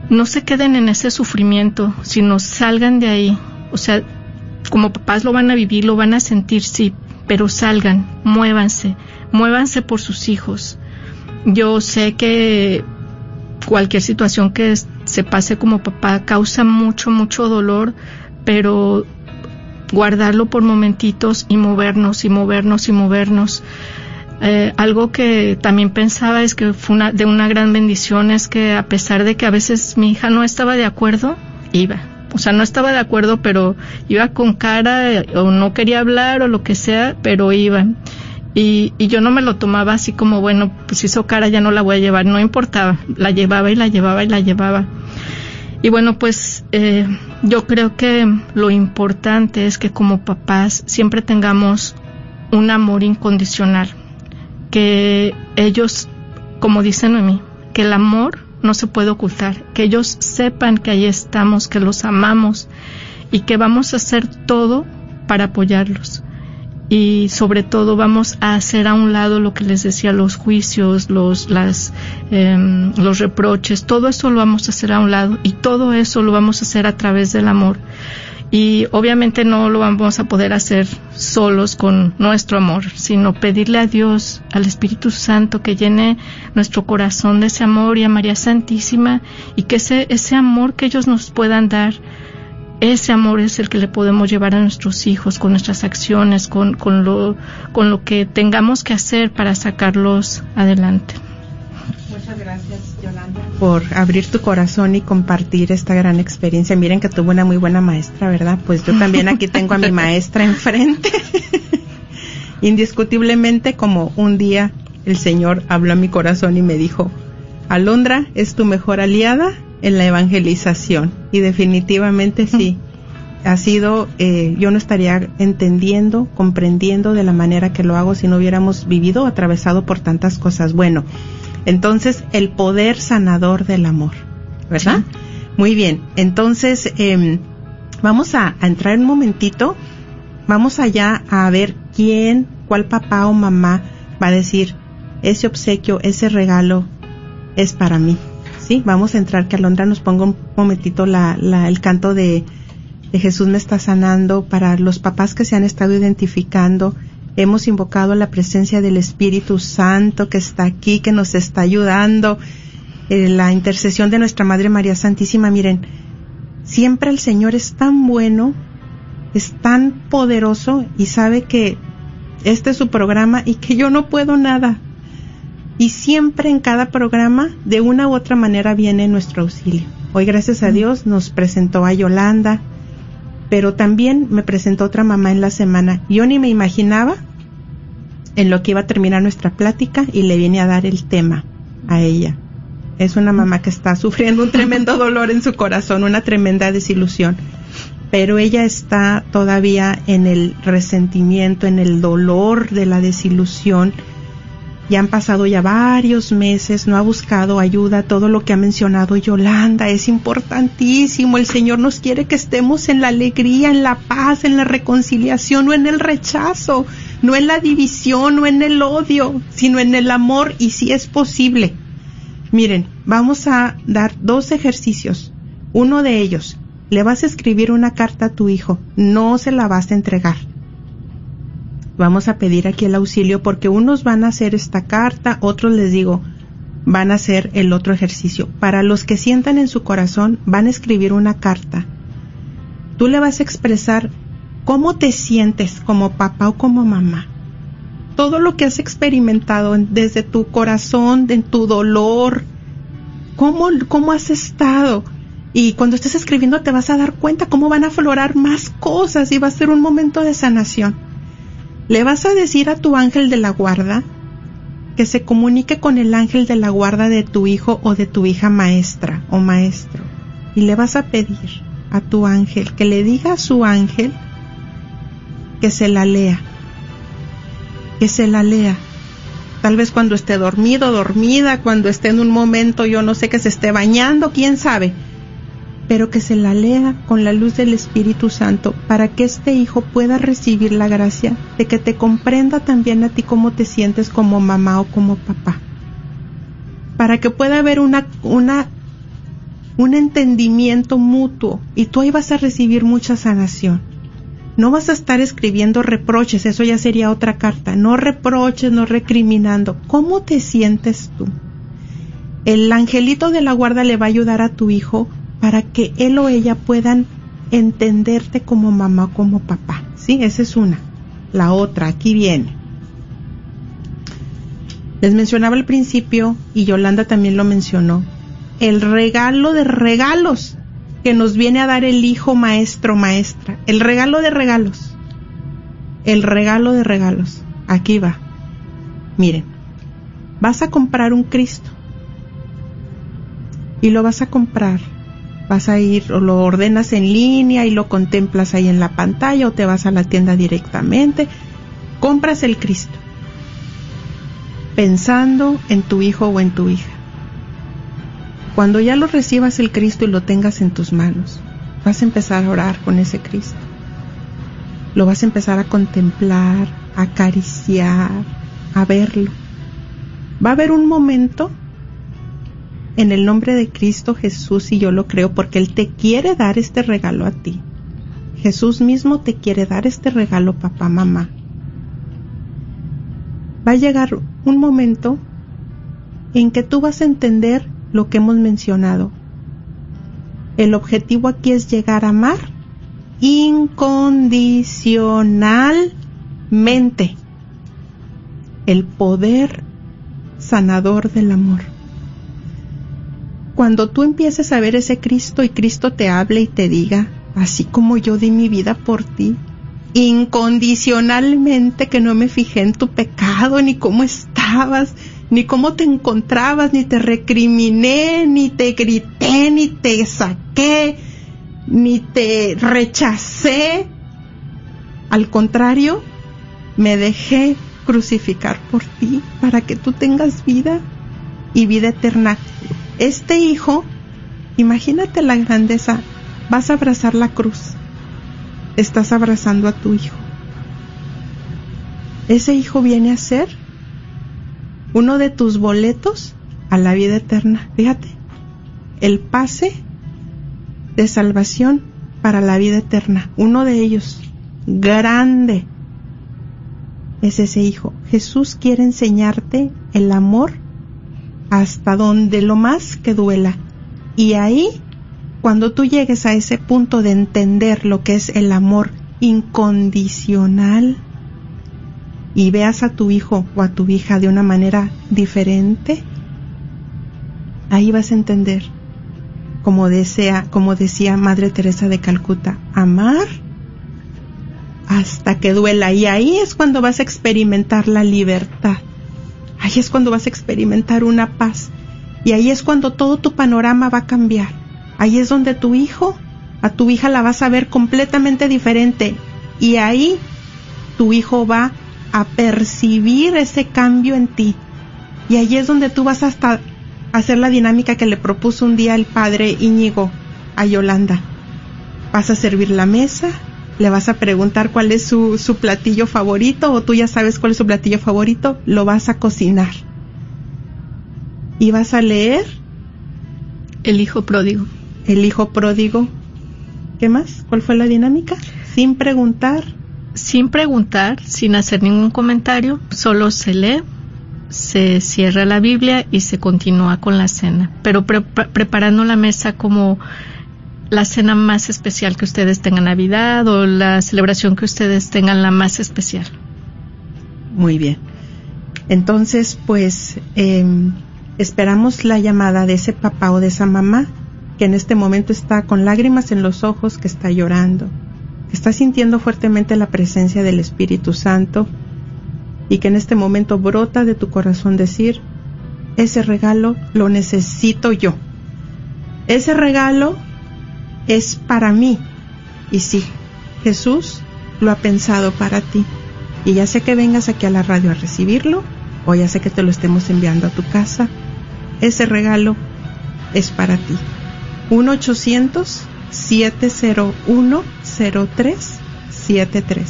no se queden en ese sufrimiento, sino salgan de ahí. O sea, como papás lo van a vivir, lo van a sentir, sí, pero salgan, muévanse, muévanse por sus hijos. Yo sé que cualquier situación que se pase como papá causa mucho, mucho dolor, pero guardarlo por momentitos y movernos y movernos y movernos. Eh, algo que también pensaba es que fue una, de una gran bendición es que a pesar de que a veces mi hija no estaba de acuerdo, iba. O sea, no estaba de acuerdo, pero iba con cara o no quería hablar o lo que sea, pero iba. Y, y yo no me lo tomaba así como, bueno, pues hizo cara, ya no la voy a llevar, no importaba, la llevaba y la llevaba y la llevaba. Y bueno, pues eh, yo creo que lo importante es que como papás siempre tengamos un amor incondicional, que ellos, como dice Noemí, que el amor no se puede ocultar, que ellos sepan que ahí estamos, que los amamos y que vamos a hacer todo para apoyarlos. Y sobre todo vamos a hacer a un lado lo que les decía, los juicios, los, las, em, los reproches, todo eso lo vamos a hacer a un lado y todo eso lo vamos a hacer a través del amor y obviamente no lo vamos a poder hacer solos con nuestro amor, sino pedirle a Dios, al Espíritu Santo, que llene nuestro corazón de ese amor y a María Santísima y que ese, ese amor que ellos nos puedan dar, ese amor es el que le podemos llevar a nuestros hijos con nuestras acciones, con, con, lo, con lo que tengamos que hacer para sacarlos adelante. Muchas gracias, Yolanda, por abrir tu corazón y compartir esta gran experiencia. Miren que tuvo una muy buena maestra, ¿verdad? Pues yo también aquí tengo a mi maestra enfrente. Indiscutiblemente, como un día el Señor habló a mi corazón y me dijo, Alondra es tu mejor aliada en la evangelización. Y definitivamente sí. Ha sido, eh, yo no estaría entendiendo, comprendiendo de la manera que lo hago si no hubiéramos vivido atravesado por tantas cosas. Bueno, entonces, el poder sanador del amor, ¿verdad? Muy bien, entonces eh, vamos a, a, entrar un momentito, vamos allá a ver quién, cuál papá o mamá va a decir, ese obsequio, ese regalo es para mí. Sí, vamos a entrar, que Alondra nos ponga un momentito la, la, el canto de, de Jesús me está sanando para los papás que se han estado identificando Hemos invocado la presencia del Espíritu Santo que está aquí, que nos está ayudando. Eh, la intercesión de nuestra Madre María Santísima. Miren, siempre el Señor es tan bueno, es tan poderoso y sabe que este es su programa y que yo no puedo nada. Y siempre en cada programa, de una u otra manera, viene nuestro auxilio. Hoy, gracias a Dios, nos presentó a Yolanda, pero también me presentó otra mamá en la semana. Yo ni me imaginaba en lo que iba a terminar nuestra plática y le viene a dar el tema a ella. Es una mamá que está sufriendo un tremendo dolor en su corazón, una tremenda desilusión, pero ella está todavía en el resentimiento, en el dolor de la desilusión ya han pasado ya varios meses, no ha buscado ayuda, todo lo que ha mencionado Yolanda es importantísimo. El Señor nos quiere que estemos en la alegría, en la paz, en la reconciliación, no en el rechazo, no en la división, no en el odio, sino en el amor y si es posible. Miren, vamos a dar dos ejercicios. Uno de ellos, le vas a escribir una carta a tu hijo, no se la vas a entregar vamos a pedir aquí el auxilio porque unos van a hacer esta carta, otros les digo, van a hacer el otro ejercicio. Para los que sientan en su corazón, van a escribir una carta. Tú le vas a expresar cómo te sientes como papá o como mamá. Todo lo que has experimentado desde tu corazón, en tu dolor, cómo, cómo has estado. Y cuando estés escribiendo te vas a dar cuenta cómo van a aflorar más cosas y va a ser un momento de sanación le vas a decir a tu ángel de la guarda que se comunique con el ángel de la guarda de tu hijo o de tu hija maestra o maestro. Y le vas a pedir a tu ángel que le diga a su ángel que se la lea. Que se la lea. Tal vez cuando esté dormido, dormida, cuando esté en un momento, yo no sé, que se esté bañando, quién sabe pero que se la lea con la luz del Espíritu Santo para que este hijo pueda recibir la gracia de que te comprenda también a ti cómo te sientes como mamá o como papá. Para que pueda haber una, un entendimiento mutuo y tú ahí vas a recibir mucha sanación. No vas a estar escribiendo reproches, eso ya sería otra carta. No reproches, no recriminando. ¿Cómo te sientes tú? El angelito de la guarda le va a ayudar a tu hijo para que él o ella puedan entenderte como mamá o como papá. ¿Sí? Esa es una. La otra, aquí viene. Les mencionaba al principio, y Yolanda también lo mencionó, el regalo de regalos que nos viene a dar el hijo maestro maestra. El regalo de regalos. El regalo de regalos. Aquí va. Miren, vas a comprar un Cristo. Y lo vas a comprar vas a ir o lo ordenas en línea y lo contemplas ahí en la pantalla o te vas a la tienda directamente. compras el Cristo pensando en tu hijo o en tu hija. Cuando ya lo recibas el Cristo y lo tengas en tus manos, vas a empezar a orar con ese Cristo. Lo vas a empezar a contemplar, a acariciar, a verlo. Va a haber un momento en el nombre de Cristo Jesús y yo lo creo porque Él te quiere dar este regalo a ti. Jesús mismo te quiere dar este regalo, papá, mamá. Va a llegar un momento en que tú vas a entender lo que hemos mencionado. El objetivo aquí es llegar a amar incondicionalmente. El poder sanador del amor. Cuando tú empieces a ver ese Cristo y Cristo te hable y te diga, así como yo di mi vida por ti, incondicionalmente que no me fijé en tu pecado, ni cómo estabas, ni cómo te encontrabas, ni te recriminé, ni te grité, ni te saqué, ni te rechacé. Al contrario, me dejé crucificar por ti para que tú tengas vida y vida eterna. Este hijo, imagínate la grandeza, vas a abrazar la cruz, estás abrazando a tu hijo. Ese hijo viene a ser uno de tus boletos a la vida eterna. Fíjate, el pase de salvación para la vida eterna. Uno de ellos, grande, es ese hijo. Jesús quiere enseñarte el amor hasta donde lo más que duela. Y ahí, cuando tú llegues a ese punto de entender lo que es el amor incondicional y veas a tu hijo o a tu hija de una manera diferente, ahí vas a entender, como desea, como decía Madre Teresa de Calcuta, amar hasta que duela. Y ahí es cuando vas a experimentar la libertad. Ahí es cuando vas a experimentar una paz. Y ahí es cuando todo tu panorama va a cambiar. Ahí es donde tu hijo, a tu hija la vas a ver completamente diferente. Y ahí tu hijo va a percibir ese cambio en ti. Y ahí es donde tú vas hasta hacer la dinámica que le propuso un día el padre Íñigo a Yolanda. Vas a servir la mesa, le vas a preguntar cuál es su, su, platillo favorito o tú ya sabes cuál es su platillo favorito, lo vas a cocinar. Y vas a leer El hijo pródigo. El hijo pródigo. ¿Qué más? ¿Cuál fue la dinámica? Sin preguntar. Sin preguntar, sin hacer ningún comentario, solo se lee, se cierra la Biblia y se continúa con la cena, pero pre preparando la mesa como la cena más especial que ustedes tengan Navidad o la celebración que ustedes tengan la más especial. Muy bien. Entonces, pues eh, esperamos la llamada de ese papá o de esa mamá que en este momento está con lágrimas en los ojos, que está llorando, que está sintiendo fuertemente la presencia del Espíritu Santo y que en este momento brota de tu corazón decir, ese regalo lo necesito yo. Ese regalo es para mí. Y sí, Jesús lo ha pensado para ti. Y ya sé que vengas aquí a la radio a recibirlo, o ya sé que te lo estemos enviando a tu casa. Ese regalo es para ti. 1-800-701-0373.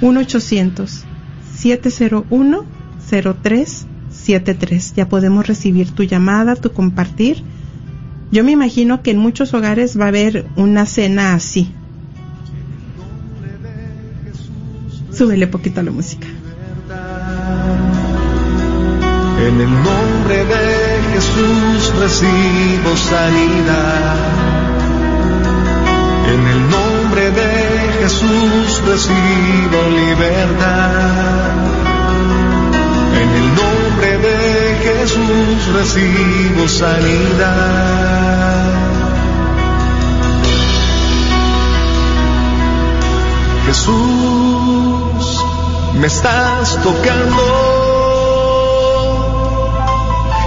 1-800-701-0373. Ya podemos recibir tu llamada, tu compartir yo me imagino que en muchos hogares va a haber una cena así. Súbele poquito a la música. En el nombre de Jesús recibo sanidad. En el nombre de Jesús recibo libertad. En el nombre Jesús recibo sanidad. Jesús, me estás tocando.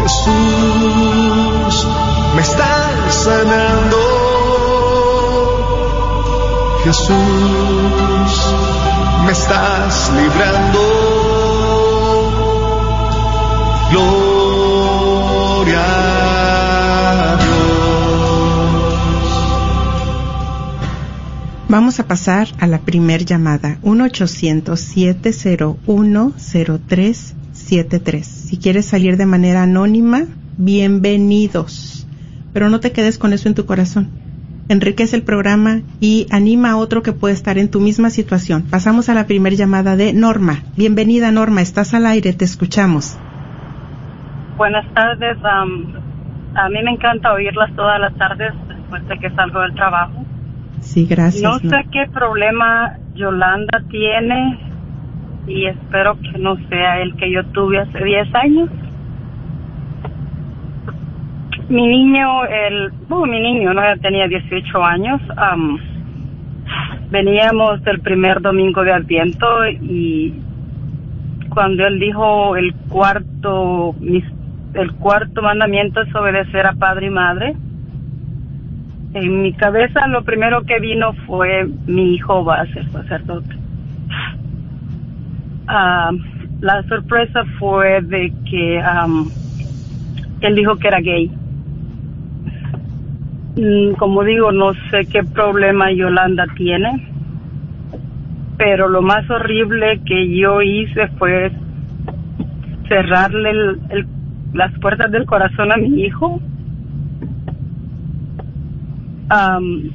Jesús, me estás sanando. Jesús, me estás librando. Vamos a pasar a la primer llamada, 1-800-701-0373. Si quieres salir de manera anónima, bienvenidos. Pero no te quedes con eso en tu corazón. Enriquece el programa y anima a otro que puede estar en tu misma situación. Pasamos a la primera llamada de Norma. Bienvenida Norma, estás al aire, te escuchamos. Buenas tardes. am, a mí me encanta oírlas todas las tardes después de que salgo del trabajo. Sí, gracias. no sé qué problema Yolanda tiene y espero que no sea el que yo tuve hace 10 años. Mi niño, el, uh, mi niño, no, ya tenía 18 años. am, veníamos del primer domingo de Adviento y cuando él dijo el cuarto, mis- el cuarto mandamiento es obedecer a padre y madre. En mi cabeza lo primero que vino fue mi hijo va a ser sacerdote. Ah, la sorpresa fue de que am, él dijo que era gay. Mm, Como digo, no sé qué problema Yolanda tiene, pero lo más horrible que yo hice fue cerrarle el- las puertas del corazón a mi hijo. Am,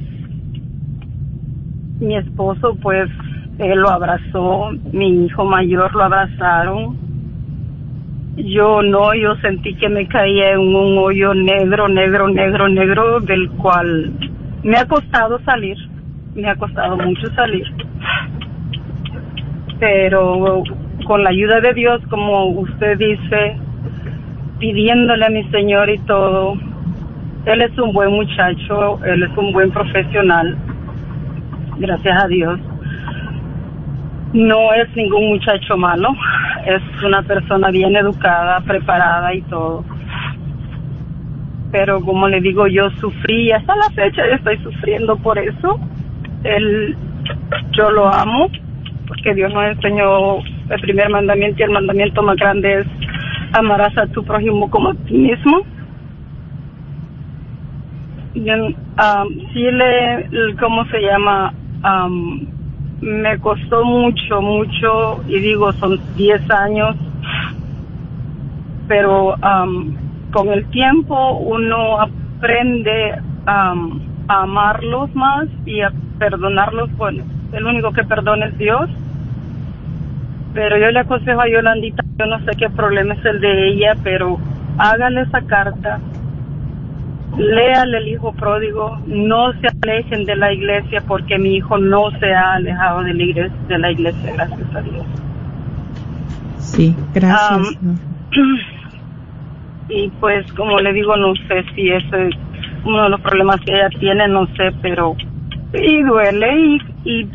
mi esposo, pues, él lo abrazó, mi hijo mayor lo abrazaron. Yo no, yo sentí que me caía en un hoyo negro, negro, negro, negro, del cual me ha costado salir, me ha costado mucho salir. Pero con la ayuda de Dios, como usted dice, pidiéndole a mi Señor y todo, él es un buen muchacho, él es un buen profesional, gracias a Dios. No es ningún muchacho malo, es una persona bien educada, preparada y todo. Pero como le digo, yo sufrí, hasta la fecha yo estoy sufriendo por eso. Él, yo lo amo, porque Dios nos enseñó el primer mandamiento y el mandamiento más grande es amarás a tu prójimo como a ti mismo. Um, sí le, ¿cómo se llama? Um, me costó mucho, mucho, y digo, son 10 años, pero um, con el tiempo uno aprende um, a amarlos más y a perdonarlos. Bueno, el único que perdona es Dios. Pero yo le aconsejo a Yolandita, yo no sé qué problema es el de ella, pero hágale esa carta, léale el hijo pródigo, no se alejen de la iglesia porque mi hijo no se ha alejado de la iglesia, de la iglesia gracias a Dios. Sí, gracias. Y pues como le digo, no sé si ese es uno de los problemas que ella tiene, no sé, pero y duele y, y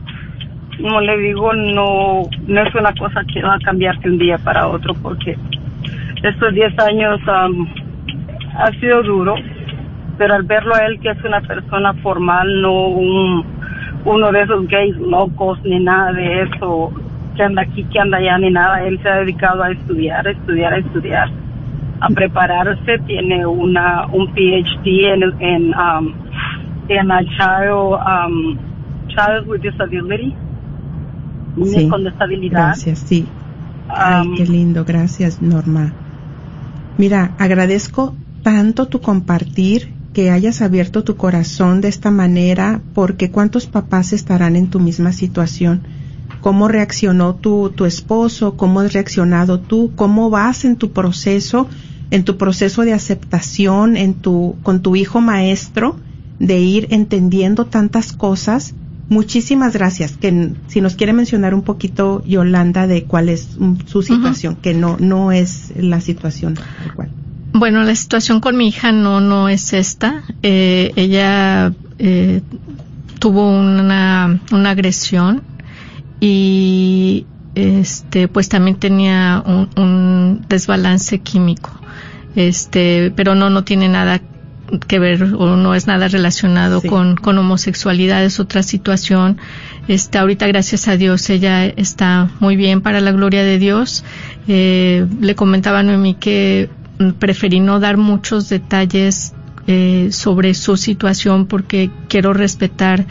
como le digo, no, no es una cosa que va a cambiar de un día para otro porque estos 10 años am, ha sido duro, pero al verlo a él que es una persona formal, no un, uno de esos gays locos ni nada de eso, que anda aquí, que anda allá, ni nada, él se ha dedicado a estudiar, a estudiar, a estudiar, a prepararse, tiene una un PhD en, en, um, en a child, um, child with disability, Sí, con disabilidad. Gracias, sí. Ay, Um, qué lindo, gracias Norma. Mira, agradezco tanto tu compartir, que hayas abierto tu corazón de esta manera, porque cuántos papás estarán en tu misma situación. ¿Cómo reaccionó tu, tu esposo? ¿Cómo has reaccionado tú? ¿Cómo vas en tu proceso, en tu proceso de aceptación, en tu, con tu hijo maestro, de ir entendiendo tantas cosas? Muchísimas gracias. Que si nos quiere mencionar un poquito Yolanda de cuál es mm, su situación, que no no es la situación tal cual. Bueno, la situación con mi hija no, no es esta. Eh, ella eh, tuvo una, una agresión y este, pues también tenía un, un desbalance químico. Este, pero no, no tiene nada que ver o no es nada relacionado con, con homosexualidad, es otra situación. Este, ahorita, gracias a Dios, ella está muy bien para la gloria de Dios. Eh, le comentaba a Noemí que preferí no dar muchos detalles eh, sobre su situación porque quiero respetar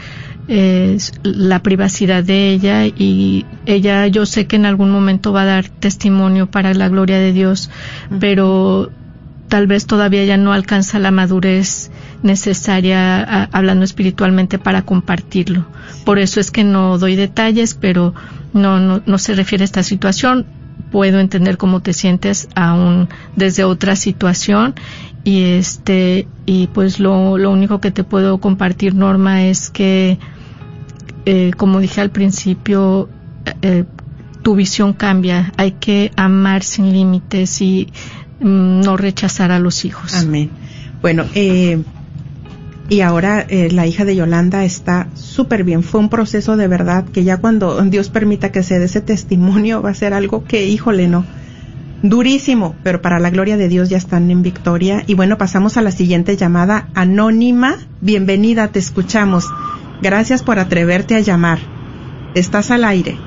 eh, la privacidad de ella y ella yo sé que en algún momento va a dar testimonio para la gloria de Dios, pero tal vez todavía ya no alcanza la madurez necesaria hablando espiritualmente para compartirlo. Por eso es que no doy detalles, pero no, no, no se refiere a esta situación. Puedo entender cómo te sientes aún desde otra situación y este y pues lo, lo único que te puedo compartir Norma es que eh, como dije al principio, eh, tu visión cambia. Hay que amar sin límites y mm, no rechazar a los hijos. Amén. Bueno, eh, y ahora la hija de Yolanda está súper bien. Fue un proceso de verdad que ya cuando Dios permita que se dé ese testimonio va a ser algo que, híjole, no. Durísimo, pero para la gloria de Dios ya están en victoria. Y bueno, pasamos a la siguiente llamada anónima. Bienvenida, te escuchamos. Gracias por atreverte a llamar. Estás al aire.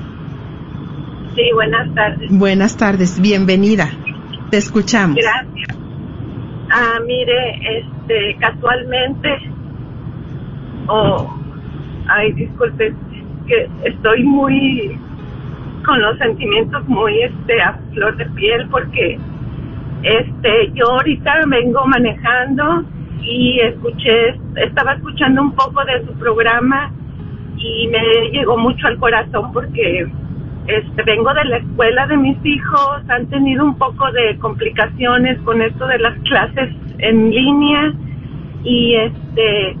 Sí, buenas tardes. Buenas tardes, bienvenida. Te escuchamos. Gracias. Ah, mire, este, casualmente, oh, ay, disculpe, que estoy muy, con los sentimientos muy, este, a flor de piel porque, este, yo ahorita vengo manejando y escuché, estaba escuchando un poco de su programa y me llegó mucho al corazón porque este, vengo de la escuela de mis hijos, han tenido un poco de complicaciones con esto de las clases en línea y este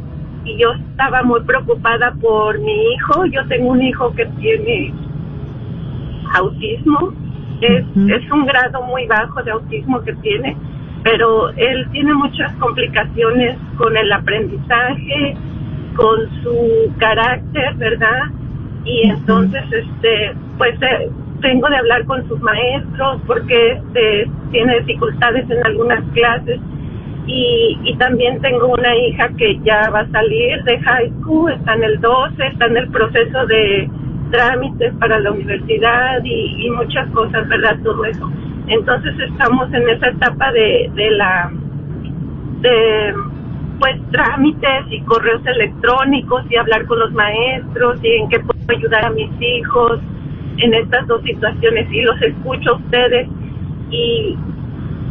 y yo estaba muy preocupada por mi hijo, yo tengo un hijo que tiene autismo, es, es un grado muy bajo de autismo que tiene pero él tiene muchas complicaciones con el aprendizaje, con su carácter, ¿verdad? Y entonces, este, pues eh, tengo de hablar con sus maestros porque este, tiene dificultades en algunas clases y, y también tengo una hija que ya va a salir de high school, está en el 12, está en el proceso de trámites para la universidad y, y muchas cosas, ¿verdad? Todo eso. Entonces estamos en esa etapa de, de la, de pues trámites y correos electrónicos y hablar con los maestros y en qué puedo ayudar a mis hijos en estas dos situaciones y los escucho a ustedes y,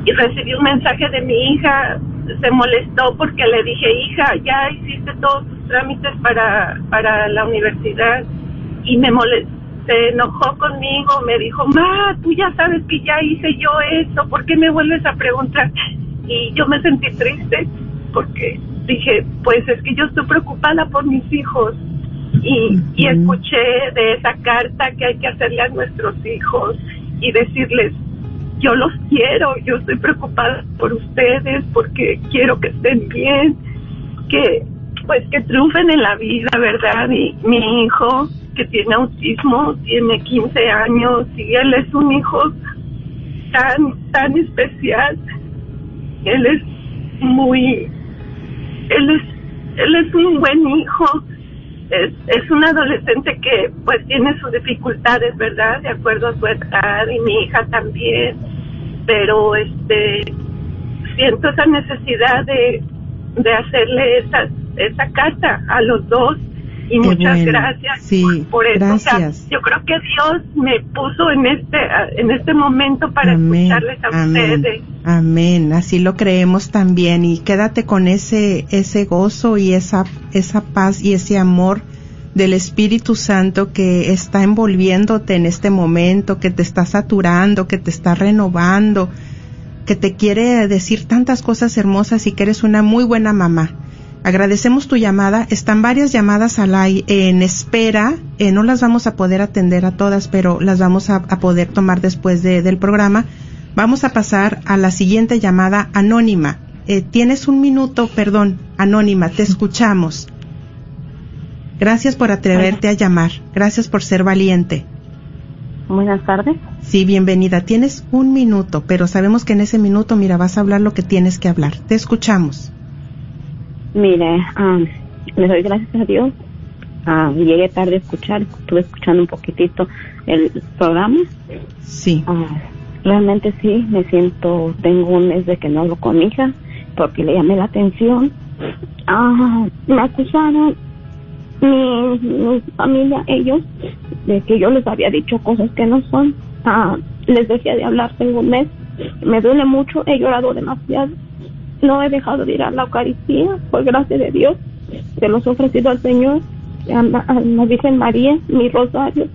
y recibí un mensaje de mi hija, se molestó porque le dije, hija, ya hiciste todos tus trámites para, para la universidad y me molestó se enojó conmigo, me dijo, ma, tú ya sabes que ya hice yo eso, ¿por qué me vuelves a preguntar? Y yo me sentí triste porque dije, pues es que yo estoy preocupada por mis hijos y, y escuché de esa carta que hay que hacerle a nuestros hijos y decirles, yo los quiero, yo estoy preocupada por ustedes porque quiero que estén bien, que pues que triunfen en la vida, ¿verdad? Y mi hijo que tiene autismo, tiene 15 años y él es un hijo tan, tan especial. Él es muy, él es, él es un buen hijo. Es, es un adolescente que pues tiene sus dificultades, ¿verdad? De acuerdo a su edad y mi hija también. Pero este, siento esa necesidad de, de hacerle esa, esa carta a los dos y muchas gracias por, eso. Gracias. yo creo que Dios me puso en este en este momento para escucharles a ustedes. Amén. Así lo creemos también y quédate con ese ese gozo y esa esa paz y ese amor del Espíritu Santo que está envolviéndote en este momento, que te está saturando, que te está renovando, que te quiere decir tantas cosas hermosas y que eres una muy buena mamá Agradecemos tu llamada. Están varias llamadas al en espera. Eh, no las vamos a poder atender a todas, pero las vamos a, poder tomar después del programa. Vamos a pasar a la siguiente llamada anónima. Eh, tienes un minuto, perdón, anónima, te escuchamos. Gracias por atreverte a llamar. Gracias por ser valiente. Buenas tardes. Sí, bienvenida. Tienes un minuto, pero sabemos que en ese minuto, mira, vas a hablar lo que tienes que hablar. Te escuchamos. Mire, um, le doy gracias a Dios. Llegué tarde a escuchar, estuve escuchando un poquitito el programa. Sí. Ah, realmente sí, me siento, tengo un mes de que no hablo con mi hija porque le llamé la atención. Ah, me acusaron mi, mi familia, ellos, de que yo les había dicho cosas que no son. Ah, les dejé de hablar, tengo un mes. Me duele mucho, he llorado demasiado. No he dejado de ir a la Eucaristía, por gracia de Dios. Se los he ofrecido al Señor, a, la- a la Virgen María, mi rosario,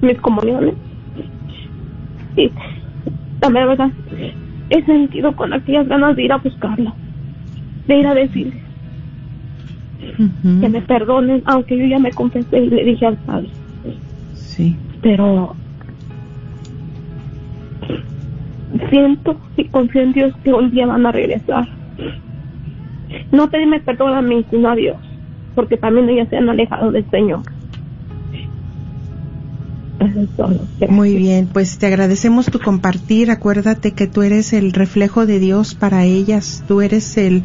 mis comuniones. Y la verdad, he sentido con aquellas ganas de ir a buscarla, de ir a decirle que me perdonen, aunque yo ya me confesé y le dije al Padre. Sí. Pero siento y confío en Dios que un día van a regresar. No pedirme perdón a mí, sino a Dios, porque también ellas se han alejado del Señor. Muy bien, pues te agradecemos tu compartir. Acuérdate que tú eres el reflejo de Dios para ellas. Tú eres el.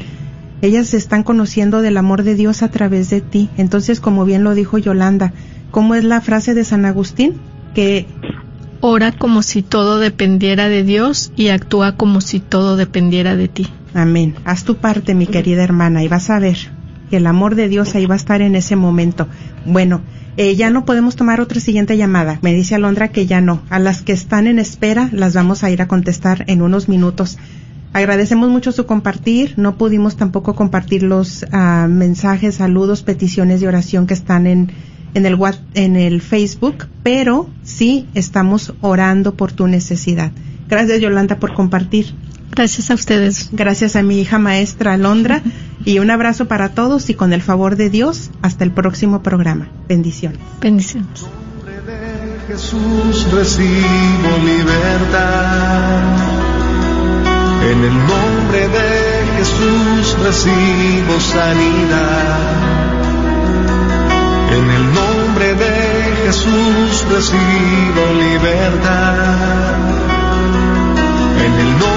Ellas están conociendo del amor de Dios a través de ti. Entonces, como bien lo dijo Yolanda, ¿cómo es la frase de San Agustín? Que Ora como si todo dependiera de Dios y actúa como si todo dependiera de ti. Amén. Haz tu parte, mi querida hermana, y vas a ver que el amor de Dios ahí va a estar en ese momento. Bueno, eh, ya no podemos tomar otra siguiente llamada. Me dice Alondra que ya no. A las que están en espera las vamos a ir a contestar en unos minutos. Agradecemos mucho su compartir. No pudimos tampoco compartir los ah, mensajes, saludos, peticiones de oración que están en, en, el, What- en el Facebook, pero sí estamos orando por tu necesidad. Gracias, Yolanda, por compartir. Gracias a ustedes. Gracias a mi hija maestra Alondra y un abrazo para todos y con el favor de Dios hasta el próximo programa. Bendiciones. Bendiciones. Jesús recibo libertad. En el nombre de Jesús recibo sanidad. En el nombre de Jesús recibo libertad. En el nombre de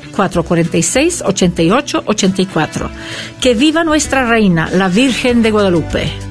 446-8884. Que viva nuestra reina, la Virgen de Guadalupe.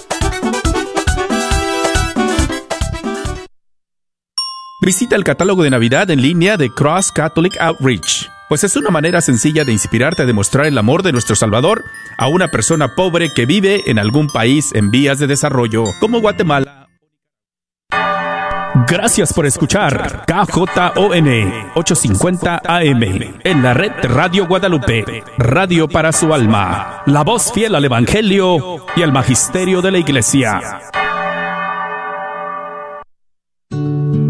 Visita el catálogo de Navidad en línea de Cross Catholic Outreach, pues es una manera sencilla de inspirarte a demostrar el amor de nuestro Salvador a una persona pobre que vive en algún país en vías de desarrollo, como Guatemala. Gracias por escuchar KJON 850 AM en la red Radio Guadalupe, radio para su alma, la voz fiel al Evangelio y al Magisterio de la Iglesia.